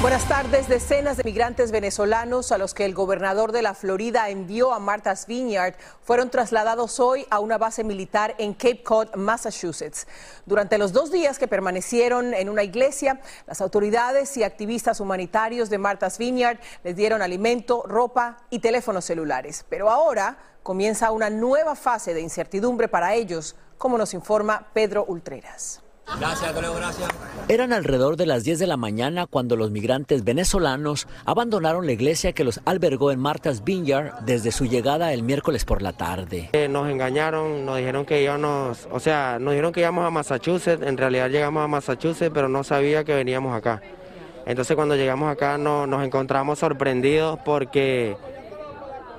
Buenas tardes. Decenas de migrantes venezolanos a los que el gobernador de la Florida envió a Martha's Vineyard fueron trasladados hoy a una base militar en Cape Cod, Massachusetts. Durante los dos días que permanecieron en una iglesia, las autoridades y activistas humanitarios de Martha's Vineyard les dieron alimento, ropa y teléfonos celulares. Pero ahora comienza una nueva fase de incertidumbre para ellos, como nos informa Pedro Ultreras. Gracias, gracias. Eran alrededor de las 10 de la mañana cuando los migrantes venezolanos abandonaron la iglesia que los albergó en Martha's Vineyard desde su llegada el miércoles por la tarde. Eh, nos engañaron, nos dijeron que íbamos, o sea, nos dijeron que íbamos a Massachusetts, en realidad llegamos a Massachusetts, pero no sabía que veníamos acá. Entonces cuando llegamos acá nos encontramos sorprendidos porque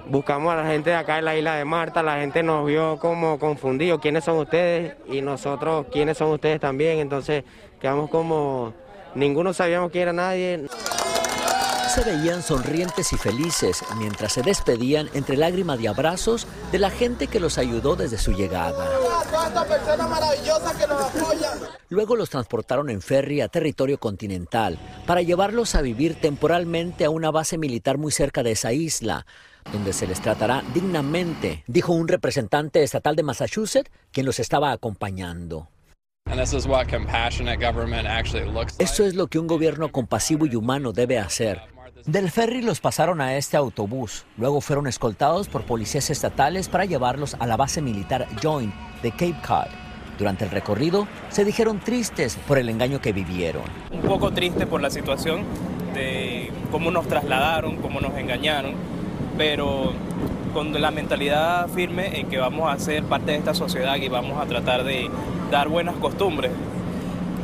buscamos a la gente de acá en la isla de Marta, la gente nos vio como confundidos, quiénes son ustedes y nosotros quiénes son ustedes también, entonces quedamos como, ninguno sabíamos quién era nadie. Se veían sonrientes y felices mientras se despedían entre lágrimas y abrazos de la gente que los ayudó desde su llegada. Luego los transportaron en ferry a territorio continental para llevarlos a vivir temporalmente a una base militar muy cerca de esa isla, donde se les tratará dignamente, dijo un representante estatal de Massachusetts quien los estaba acompañando. Esto es lo que un gobierno compasivo y humano debe hacer. Del ferry los pasaron a este autobús, luego fueron escoltados por policías estatales para llevarlos a la base militar Joint de Cape Cod. Durante el recorrido se dijeron tristes por el engaño que vivieron. Un poco triste por la situación de cómo nos trasladaron, cómo nos engañaron pero con la mentalidad firme en que vamos a ser parte de esta sociedad y vamos a tratar de dar buenas costumbres,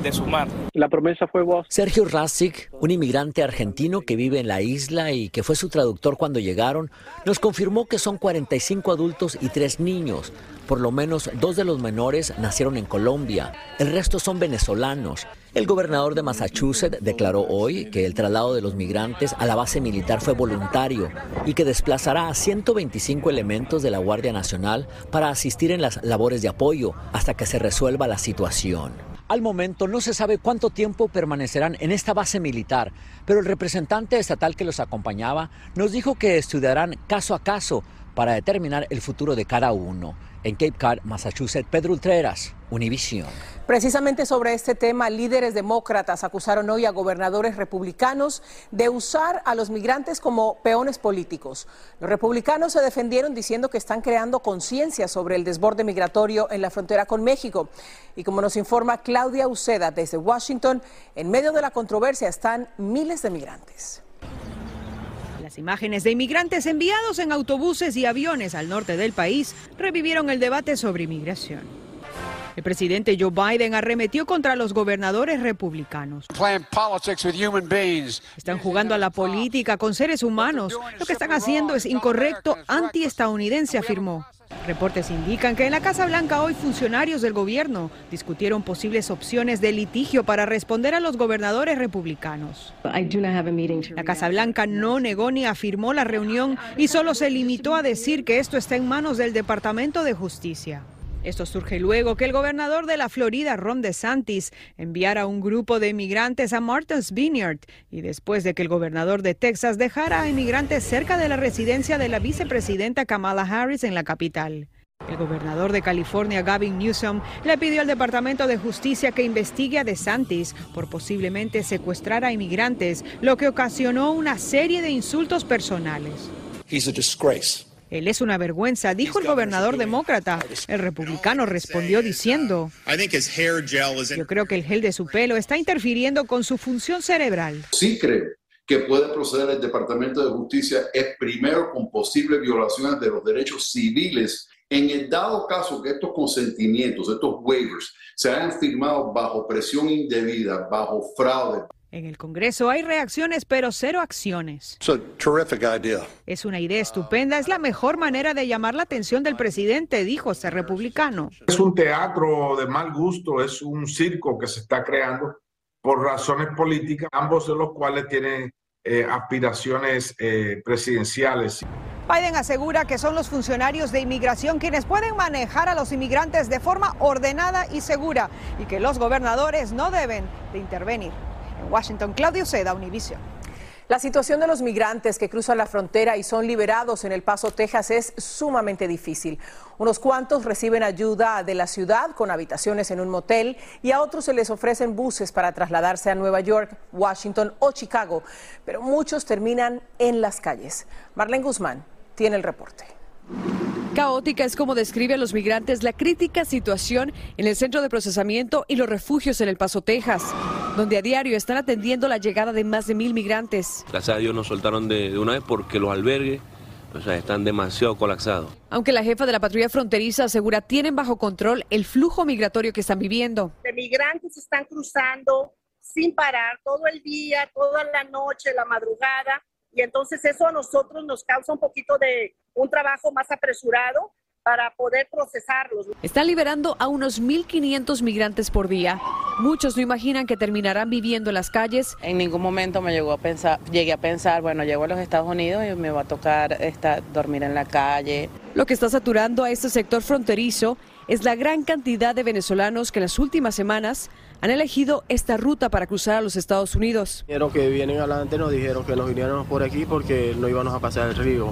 de sumar. La promesa fue vos. Sergio Rasik, un inmigrante argentino que vive en la isla y que fue su traductor cuando llegaron, nos confirmó que son 45 adultos y 3 niños. Por lo menos dos de los menores nacieron en Colombia, el resto son venezolanos. El gobernador de Massachusetts declaró hoy que el traslado de los migrantes a la base militar fue voluntario y que desplazará a 125 elementos de la Guardia Nacional para asistir en las labores de apoyo hasta que se resuelva la situación. Al momento no se sabe cuánto tiempo permanecerán en esta base militar, pero el representante estatal que los acompañaba nos dijo que estudiarán caso a caso para determinar el futuro de cada uno en Cape Cod, Massachusetts. Pedro Ultreras, Univision. Precisamente sobre este tema, líderes demócratas acusaron hoy a gobernadores republicanos de usar a los migrantes como peones políticos. Los republicanos se defendieron diciendo que están creando conciencia sobre el desborde migratorio en la frontera con México. Y como nos informa Claudia Uceda desde Washington, en medio de la controversia están miles de migrantes. Las imágenes de inmigrantes enviados en autobuses y aviones al norte del país revivieron el debate sobre inmigración. El presidente Joe Biden arremetió contra los gobernadores republicanos. Están jugando a la política con seres humanos. Lo que están haciendo es incorrecto, antiestadounidense, afirmó. Reportes indican que en la Casa Blanca hoy funcionarios del gobierno discutieron posibles opciones de litigio para responder a los gobernadores republicanos. La Casa Blanca no negó ni afirmó la reunión y solo se limitó a decir que esto está en manos del Departamento de Justicia. Esto surge luego que el gobernador de la Florida, Ron DeSantis, enviara un grupo de inmigrantes a Martha's Vineyard y después de que el gobernador de Texas dejara a inmigrantes cerca de la residencia de la vicepresidenta Kamala Harris en la capital. El gobernador de California, Gavin Newsom, le pidió al Departamento de Justicia que investigue a DeSantis por posiblemente secuestrar a inmigrantes, lo que ocasionó una serie de insultos personales. Él es una vergüenza, dijo el gobernador demócrata. El republicano respondió diciendo, yo creo que el gel de su pelo está interfiriendo con su función cerebral. Sí creo que puede proceder el Departamento de Justicia es primero con posibles violaciones de los derechos civiles en el dado caso que estos consentimientos, estos waivers, se hayan firmado bajo presión indebida, bajo fraude, en el Congreso hay reacciones, pero cero acciones. Es una idea estupenda, es la mejor manera de llamar la atención del presidente, dijo ese republicano. Es un teatro de mal gusto, es un circo que se está creando por razones políticas, ambos de los cuales tienen eh, aspiraciones eh, presidenciales. Biden asegura que son los funcionarios de inmigración quienes pueden manejar a los inmigrantes de forma ordenada y segura y que los gobernadores no deben de intervenir. Washington, Claudio Seda, Univision. La situación de los migrantes que cruzan la frontera y son liberados en El Paso, Texas, es sumamente difícil. Unos cuantos reciben ayuda de la ciudad con habitaciones en un motel y a otros se les ofrecen buses para trasladarse a Nueva York, Washington o Chicago, pero muchos terminan en las calles. Marlene Guzmán tiene el reporte. Caótica es como describe a los migrantes la crítica situación en el centro de procesamiento y los refugios en El Paso, Texas, donde a diario están atendiendo la llegada de más de mil migrantes. Gracias a Dios nos soltaron de, una vez porque los albergues o sea, están demasiado colapsados. Aunque la jefa de la patrulla fronteriza asegura tienen bajo control el flujo migratorio que están viviendo. De migrantes están cruzando sin parar todo el día, toda la noche, la madrugada y entonces eso a nosotros nos causa un poquito de un trabajo más apresurado para poder procesarlos. Están liberando a unos 1.500 migrantes por día. Muchos no imaginan que terminarán viviendo en las calles. En ningún momento me llegó a pensar, llegué a pensar, bueno, llego a los Estados Unidos y me va a tocar dormir en la calle. Lo que está saturando a este sector fronterizo es la gran cantidad de venezolanos que en las últimas semanas han elegido esta ruta para cruzar a los Estados Unidos. Dijeron que vienen adelante, nos dijeron que nos viniéramos por aquí porque no íbamos a pasar el río.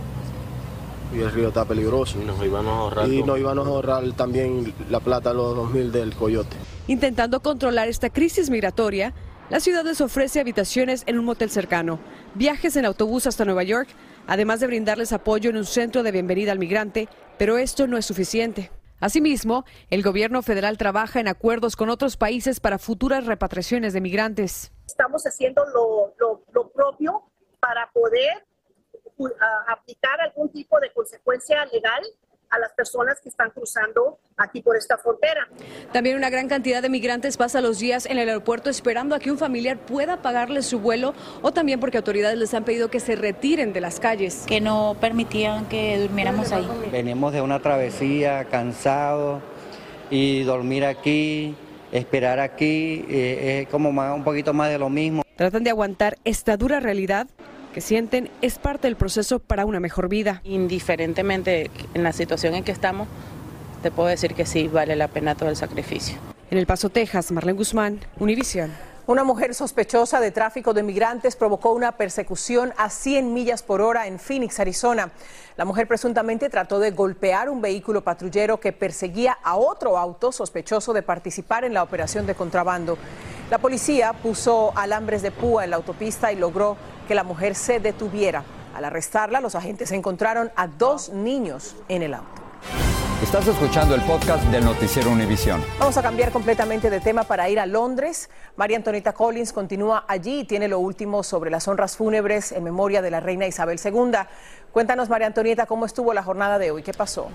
Y el río está peligroso. Y nos íbamos a ahorrar. Y nos íbamos a ahorrar también la plata a los 2000 del coyote. Intentando controlar esta crisis migratoria, la ciudad les ofrece habitaciones en un motel cercano, viajes en autobús hasta Nueva York, además de brindarles apoyo en un centro de bienvenida al migrante, pero esto no es suficiente. Asimismo, el gobierno federal trabaja en acuerdos con otros países para futuras repatriaciones de migrantes. Estamos haciendo lo, propio para poder aplicar algún tipo de consecuencia legal a las personas que están cruzando aquí por esta frontera. También una gran cantidad de migrantes pasa los días en el aeropuerto esperando a que un familiar pueda pagarles su vuelo o también porque autoridades les han pedido que se retiren de las calles. Que no permitían que durmiéramos ahí. Venimos de una travesía cansados y dormir aquí, esperar aquí, eh, es como un poquito más de lo mismo. Tratan de aguantar esta dura realidad que sienten es parte del proceso para una mejor vida. Indiferentemente en la situación en que estamos, te puedo decir que sí, vale la pena todo el sacrificio. En El Paso, Texas, Marlene Guzmán, Univisión. Una mujer sospechosa de tráfico de migrantes provocó una persecución a 100 millas por hora en Phoenix, Arizona. La mujer presuntamente trató de golpear un vehículo patrullero que perseguía a otro auto sospechoso de participar en la operación de contrabando. La policía puso alambres de púa en la autopista y logró que la mujer se detuviera. Al arrestarla, los agentes encontraron a dos niños en el auto. Estás escuchando el podcast del noticiero Univisión. Vamos a cambiar completamente de tema para ir a Londres. María Antonita Collins continúa allí y tiene lo último sobre las honras fúnebres en memoria de la reina Isabel II. Cuéntanos, María Antonieta, cómo estuvo la jornada de hoy, qué pasó.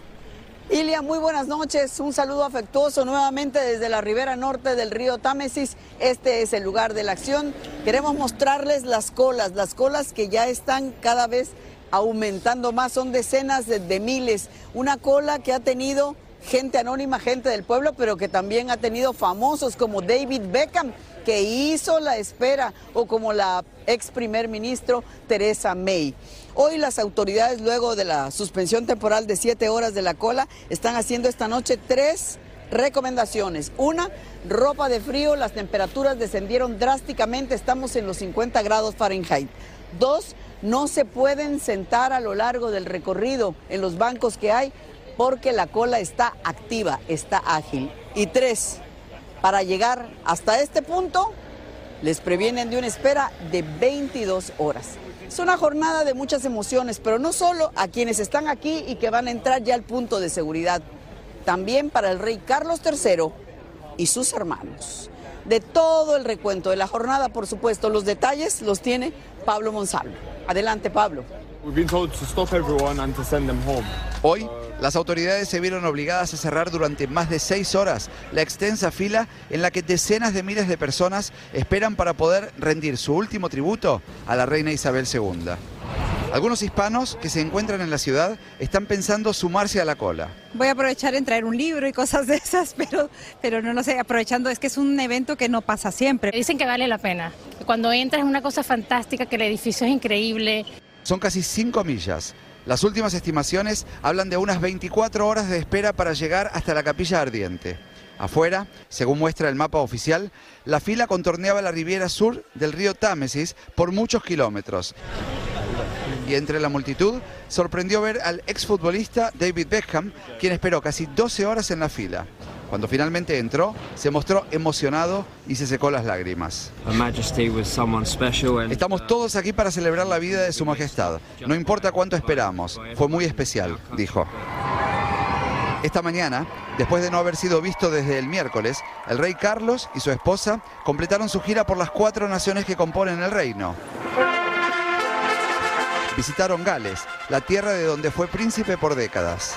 Ilia, muy buenas noches. Un saludo afectuoso nuevamente desde la ribera norte del río Támesis. Este es el lugar de la acción. Queremos mostrarles las colas, las colas que ya están cada vez aumentando más, son decenas de, miles. Una cola que ha tenido gente anónima, gente del pueblo, pero que también ha tenido famosos como David Beckham, que hizo la espera, o como la ex primer ministro Teresa May. Hoy las autoridades, luego de la suspensión temporal de siete horas de la cola, están haciendo esta noche tres recomendaciones. Una, ropa de frío, las temperaturas descendieron drásticamente, estamos en los 50 grados Fahrenheit. Dos, no se pueden sentar a lo largo del recorrido en los bancos que hay porque la cola está activa, está ágil. Y tres, para llegar hasta este punto, les previenen de una espera de 22 horas. Es una jornada de muchas emociones, pero no solo a quienes están aquí y que van a entrar ya al punto de seguridad, también para el rey Carlos III y sus hermanos. De todo el recuento de la jornada, por supuesto, los detalles los tiene Pablo Monsalvo. Adelante, Pablo. Hoy, las autoridades se vieron obligadas a cerrar durante más de seis horas la extensa fila en la que decenas de miles de personas esperan para poder rendir su último tributo a la reina Isabel II. Algunos hispanos que se encuentran en la ciudad están pensando sumarse a la cola. Voy a aprovechar en traer un libro y cosas de esas, pero, pero no lo sé, aprovechando es que es un evento que no pasa siempre. Dicen que vale la pena. Cuando entras es una cosa fantástica, que el edificio es increíble. Son casi 5 millas. Las últimas estimaciones hablan de unas 24 horas de espera para llegar hasta la capilla ardiente. Afuera, según muestra el mapa oficial, la fila contorneaba la riviera sur del río Támesis por muchos kilómetros. Y entre la multitud sorprendió ver al exfutbolista David Beckham, quien esperó casi 12 horas en la fila. Cuando finalmente entró, se mostró emocionado y se secó las lágrimas. Estamos todos aquí para celebrar la vida de Su Majestad. No importa cuánto esperamos, fue muy especial, dijo. Esta mañana, después de no haber sido visto desde el miércoles, el rey Carlos y su esposa completaron su gira por las cuatro naciones que componen el reino. Visitaron Gales, la tierra de donde fue príncipe por décadas.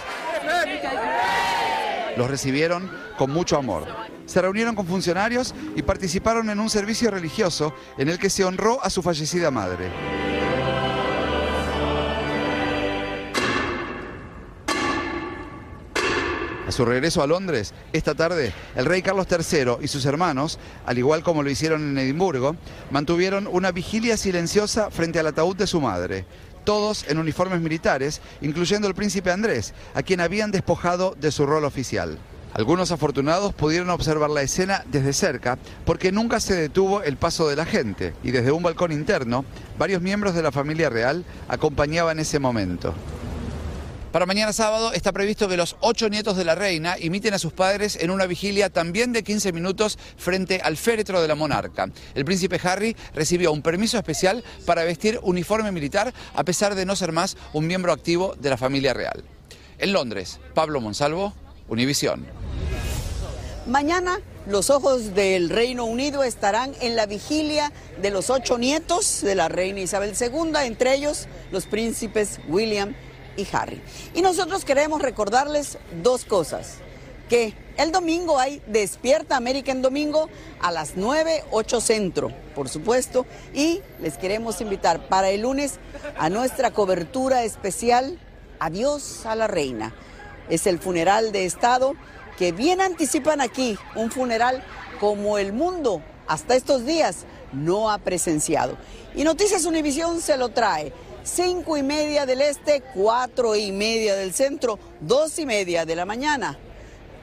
Los recibieron con mucho amor. Se reunieron con funcionarios y participaron en un servicio religioso en el que se honró a su fallecida madre. A su regreso a Londres, esta tarde, el rey Carlos III y sus hermanos, al igual como lo hicieron en Edimburgo, mantuvieron una vigilia silenciosa frente al ataúd de su madre todos en uniformes militares, incluyendo el príncipe Andrés, a quien habían despojado de su rol oficial. Algunos afortunados pudieron observar la escena desde cerca porque nunca se detuvo el paso de la gente y desde un balcón interno varios miembros de la familia real acompañaban ese momento. Para mañana sábado está previsto que los ocho nietos de la reina imiten a sus padres en una vigilia también de 15 minutos frente al féretro de la monarca. El príncipe Harry recibió un permiso especial para vestir uniforme militar a pesar de no ser más un miembro activo de la familia real. En Londres, Pablo Monsalvo, Univisión. Mañana los ojos del Reino Unido estarán en la vigilia de los ocho nietos de la reina Isabel II, entre ellos los príncipes William y Harry. Y nosotros queremos recordarles dos cosas. Que el domingo hay Despierta América en domingo a las 9, 8 centro, por supuesto. Y les queremos invitar para el lunes a nuestra cobertura especial Adiós a la Reina. Es el funeral de Estado que bien anticipan aquí, un funeral como el mundo hasta estos días no ha presenciado. Y Noticias Univisión se lo trae. 5 y media del este, 4 y media del centro, 2 y media de la mañana.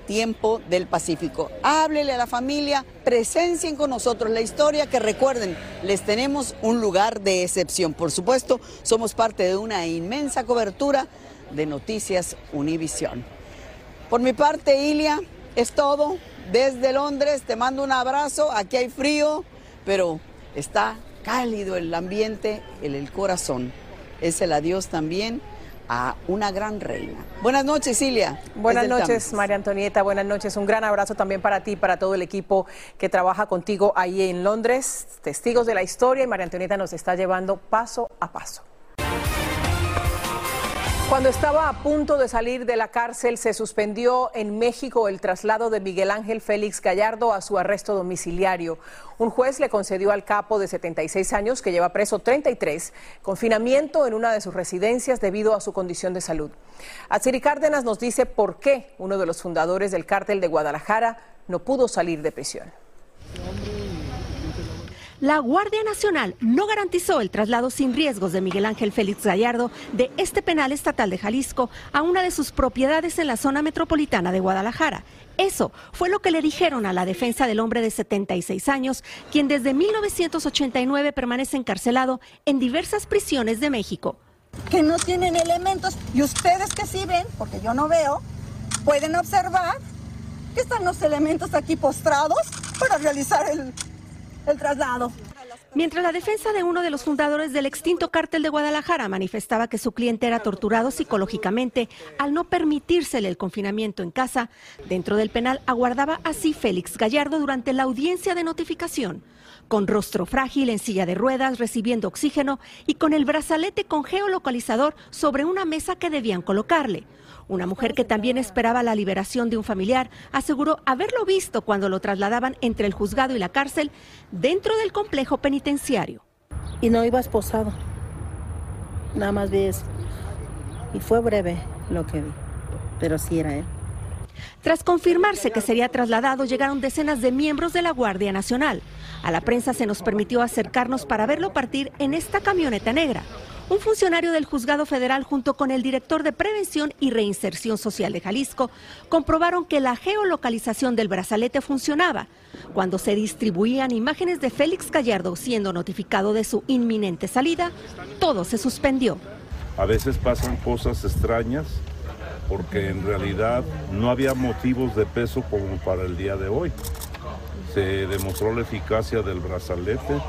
Tiempo del Pacífico. Háblele a la familia, presencien con nosotros la historia que recuerden, les tenemos un lugar de excepción. Por supuesto, somos parte de una inmensa cobertura de Noticias Univisión. Por mi parte, Ilia, es todo. Desde Londres te mando un abrazo. Aquí hay frío, pero está cálido el ambiente, en el corazón es el adiós también a una gran reina. Buenas noches, Cilia. Buenas noches, María Antonieta. Buenas noches. Un gran abrazo también para ti, para todo el equipo que trabaja contigo ahí en Londres. Testigos de la historia y María Antonieta nos está llevando paso a paso. Cuando estaba a punto de salir de la cárcel, se suspendió en México el traslado de Miguel Ángel Félix Gallardo a su arresto domiciliario. Un juez le concedió al capo de 76 años, que lleva preso 33, confinamiento en una de sus residencias debido a su condición de salud. Atsiri Cárdenas nos dice por qué uno de los fundadores del cártel de Guadalajara no pudo salir de prisión. La Guardia Nacional no garantizó el traslado sin riesgos de Miguel Ángel Félix Gallardo de este penal estatal de Jalisco a una de sus propiedades en la zona metropolitana de Guadalajara. Eso fue lo que le dijeron a la defensa del hombre de 76 años, quien desde 1989 permanece encarcelado en diversas prisiones de México. Que no tienen elementos y ustedes que sí ven, porque yo no veo, pueden observar que están los elementos aquí postrados para realizar el, el traslado. Mientras la defensa de uno de los fundadores del extinto cártel de Guadalajara manifestaba que su cliente era torturado psicológicamente al no permitírsele el confinamiento en casa, dentro del penal aguardaba así Félix Gallardo durante la audiencia de notificación, con rostro frágil en silla de ruedas, recibiendo oxígeno y con el brazalete con geolocalizador sobre una mesa que debían colocarle. Una mujer que también esperaba la liberación de un familiar aseguró haberlo visto cuando lo trasladaban entre el juzgado y la cárcel dentro del complejo penitenciario. Y no iba esposado. nada más vi eso. Y fue breve lo que vi, pero sí era él. Tras confirmarse que sería trasladado, llegaron decenas de miembros de la Guardia Nacional. A la prensa se nos permitió acercarnos para verlo partir en esta camioneta negra. Un funcionario del Juzgado Federal junto con el director de Prevención y Reinserción Social de Jalisco comprobaron que la geolocalización del brazalete funcionaba. Cuando se distribuían imágenes de Félix Gallardo siendo notificado de su inminente salida, todo se suspendió. A veces pasan cosas extrañas porque en realidad no había motivos de peso como para el día de hoy. Se demostró la eficacia del brazalete.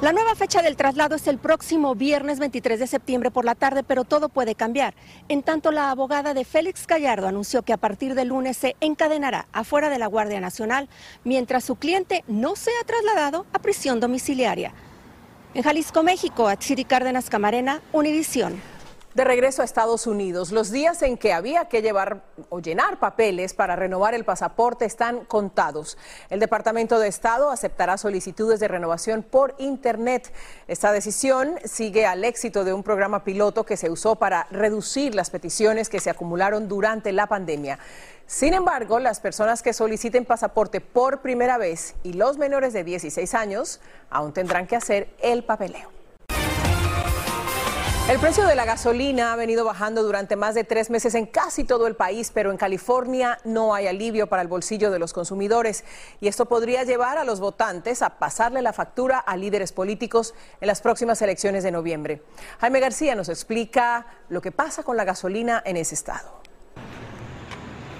La nueva fecha del traslado es el próximo viernes 23 de septiembre por la tarde, pero todo puede cambiar. En tanto, la abogada de Félix Gallardo anunció que a partir del lunes se encadenará afuera de la Guardia Nacional mientras su cliente no sea trasladado a prisión domiciliaria. En Jalisco, México, Atsiri Cárdenas Camarena, Univisión. De regreso a Estados Unidos, los días en que había que llevar o llenar papeles para renovar el pasaporte están contados. El Departamento de Estado aceptará solicitudes de renovación por Internet. Esta decisión sigue al éxito de un programa piloto que se usó para reducir las peticiones que se acumularon durante la pandemia. Sin embargo, las personas que soliciten pasaporte por primera vez y los menores de 16 años aún tendrán que hacer el papeleo. El precio de la gasolina ha venido bajando durante más de tres meses en casi todo el país, pero en California no hay alivio para el bolsillo de los consumidores y esto podría llevar a los votantes a pasarle la factura a líderes políticos en las próximas elecciones de noviembre. Jaime García nos explica lo que pasa con la gasolina en ese estado.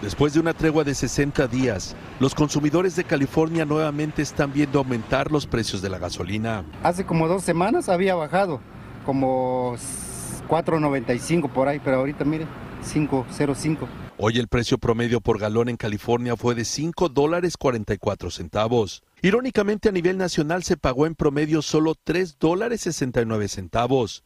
Después de una tregua de 60 días, los consumidores de California nuevamente están viendo aumentar los precios de la gasolina. Hace como dos semanas había bajado como 4.95 por ahí, pero ahorita mire, 5.05. Hoy el precio promedio por galón en California fue de 5 dólares 44 centavos. Irónicamente a nivel nacional se pagó en promedio solo 3 dólares 69 centavos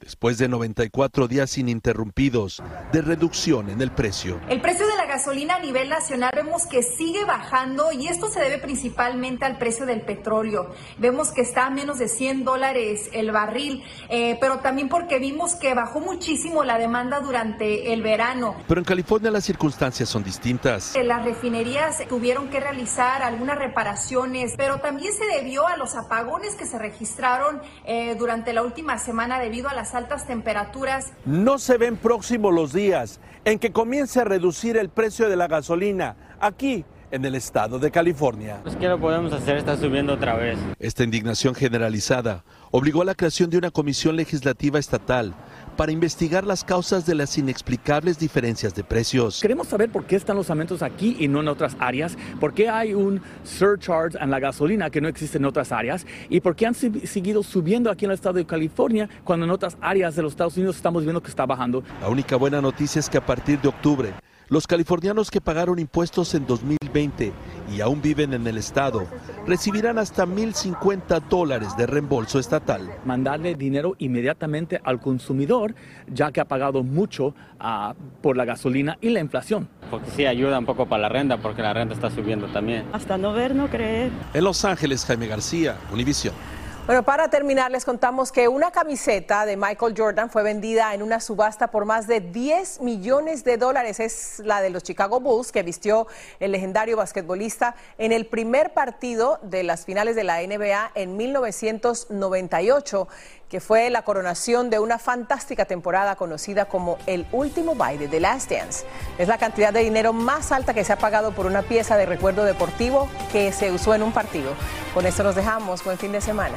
después de 94 días ininterrumpidos de reducción en el precio. El precio de gasolina a nivel nacional vemos que sigue bajando y esto se debe principalmente al precio del petróleo. Vemos que está a menos de 100 dólares el barril, eh, pero también porque vimos que bajó muchísimo la demanda durante el verano. Pero en California las circunstancias son distintas. Eh, las refinerías tuvieron que realizar algunas reparaciones, pero también se debió a los apagones que se registraron eh, durante la última semana debido a las altas temperaturas. No se ven próximos los días en que comience a reducir el precio de la gasolina aquí en el estado de California. Pues ¿qué lo podemos hacer? Está subiendo otra vez. Esta indignación generalizada obligó a la creación de una comisión legislativa estatal para investigar las causas de las inexplicables diferencias de precios. Queremos saber por qué están los aumentos aquí y no en otras áreas, por qué hay un surcharge en la gasolina que no existe en otras áreas y por qué han seguido subiendo aquí en el estado de California cuando en otras áreas de los Estados Unidos estamos viendo que está bajando. La única buena noticia es que a partir de octubre los californianos que pagaron impuestos en 2020 y aún viven en el estado recibirán hasta 1.050 dólares de reembolso estatal. Mandarle dinero inmediatamente al consumidor, ya que ha pagado mucho uh, por la gasolina y la inflación. Porque sí ayuda un poco para la renta, porque la renta está subiendo también. Hasta no ver, no creer. En Los Ángeles, Jaime García, Univisión. Bueno, para terminar, les contamos que una camiseta de Michael Jordan fue vendida en una subasta por más de 10 millones de dólares. Es la de los Chicago Bulls que vistió el legendario basquetbolista en el primer partido de las finales de la NBA en 1998 que fue la coronación de una fantástica temporada conocida como el último baile de Last Dance. Es la cantidad de dinero más alta que se ha pagado por una pieza de recuerdo deportivo que se usó en un partido. Con esto nos dejamos. Buen fin de semana.